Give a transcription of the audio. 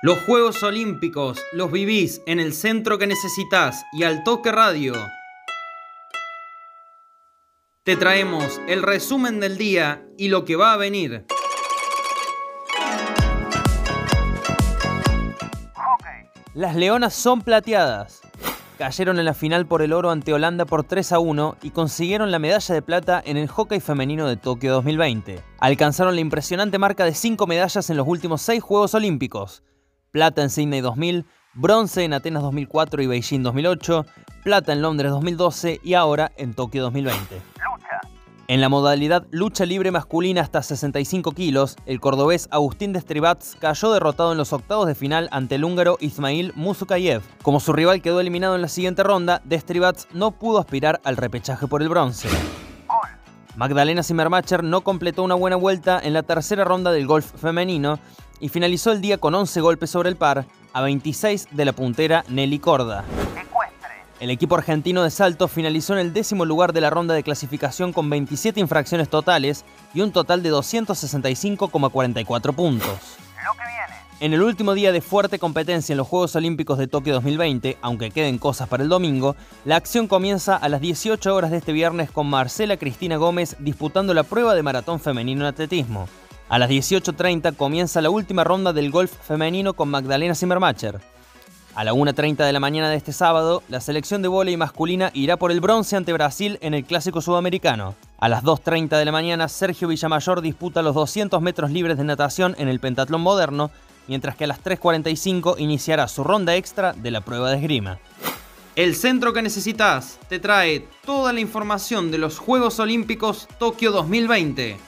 Los Juegos Olímpicos los vivís en el centro que necesitas y al toque radio. Te traemos el resumen del día y lo que va a venir. Las leonas son plateadas. Cayeron en la final por el oro ante Holanda por 3 a 1 y consiguieron la medalla de plata en el hockey femenino de Tokio 2020. Alcanzaron la impresionante marca de 5 medallas en los últimos 6 Juegos Olímpicos. Plata en Sydney 2000, bronce en Atenas 2004 y Beijing 2008, plata en Londres 2012 y ahora en Tokio 2020. En la modalidad lucha libre masculina hasta 65 kilos, el cordobés Agustín Destribats cayó derrotado en los octavos de final ante el húngaro Ismail Musukayev. Como su rival quedó eliminado en la siguiente ronda, Destribats no pudo aspirar al repechaje por el bronce. Magdalena Zimmermacher no completó una buena vuelta en la tercera ronda del golf femenino y finalizó el día con 11 golpes sobre el par, a 26 de la puntera Nelly Corda. El equipo argentino de salto finalizó en el décimo lugar de la ronda de clasificación con 27 infracciones totales y un total de 265,44 puntos. En el último día de fuerte competencia en los Juegos Olímpicos de Tokio 2020, aunque queden cosas para el domingo, la acción comienza a las 18 horas de este viernes con Marcela Cristina Gómez disputando la prueba de maratón femenino en atletismo. A las 18.30 comienza la última ronda del golf femenino con Magdalena Zimmermacher. A la 1.30 de la mañana de este sábado, la selección de vóley masculina irá por el bronce ante Brasil en el Clásico Sudamericano. A las 2.30 de la mañana, Sergio Villamayor disputa los 200 metros libres de natación en el pentatlón moderno, mientras que a las 3.45 iniciará su ronda extra de la prueba de esgrima. El centro que necesitas te trae toda la información de los Juegos Olímpicos Tokio 2020.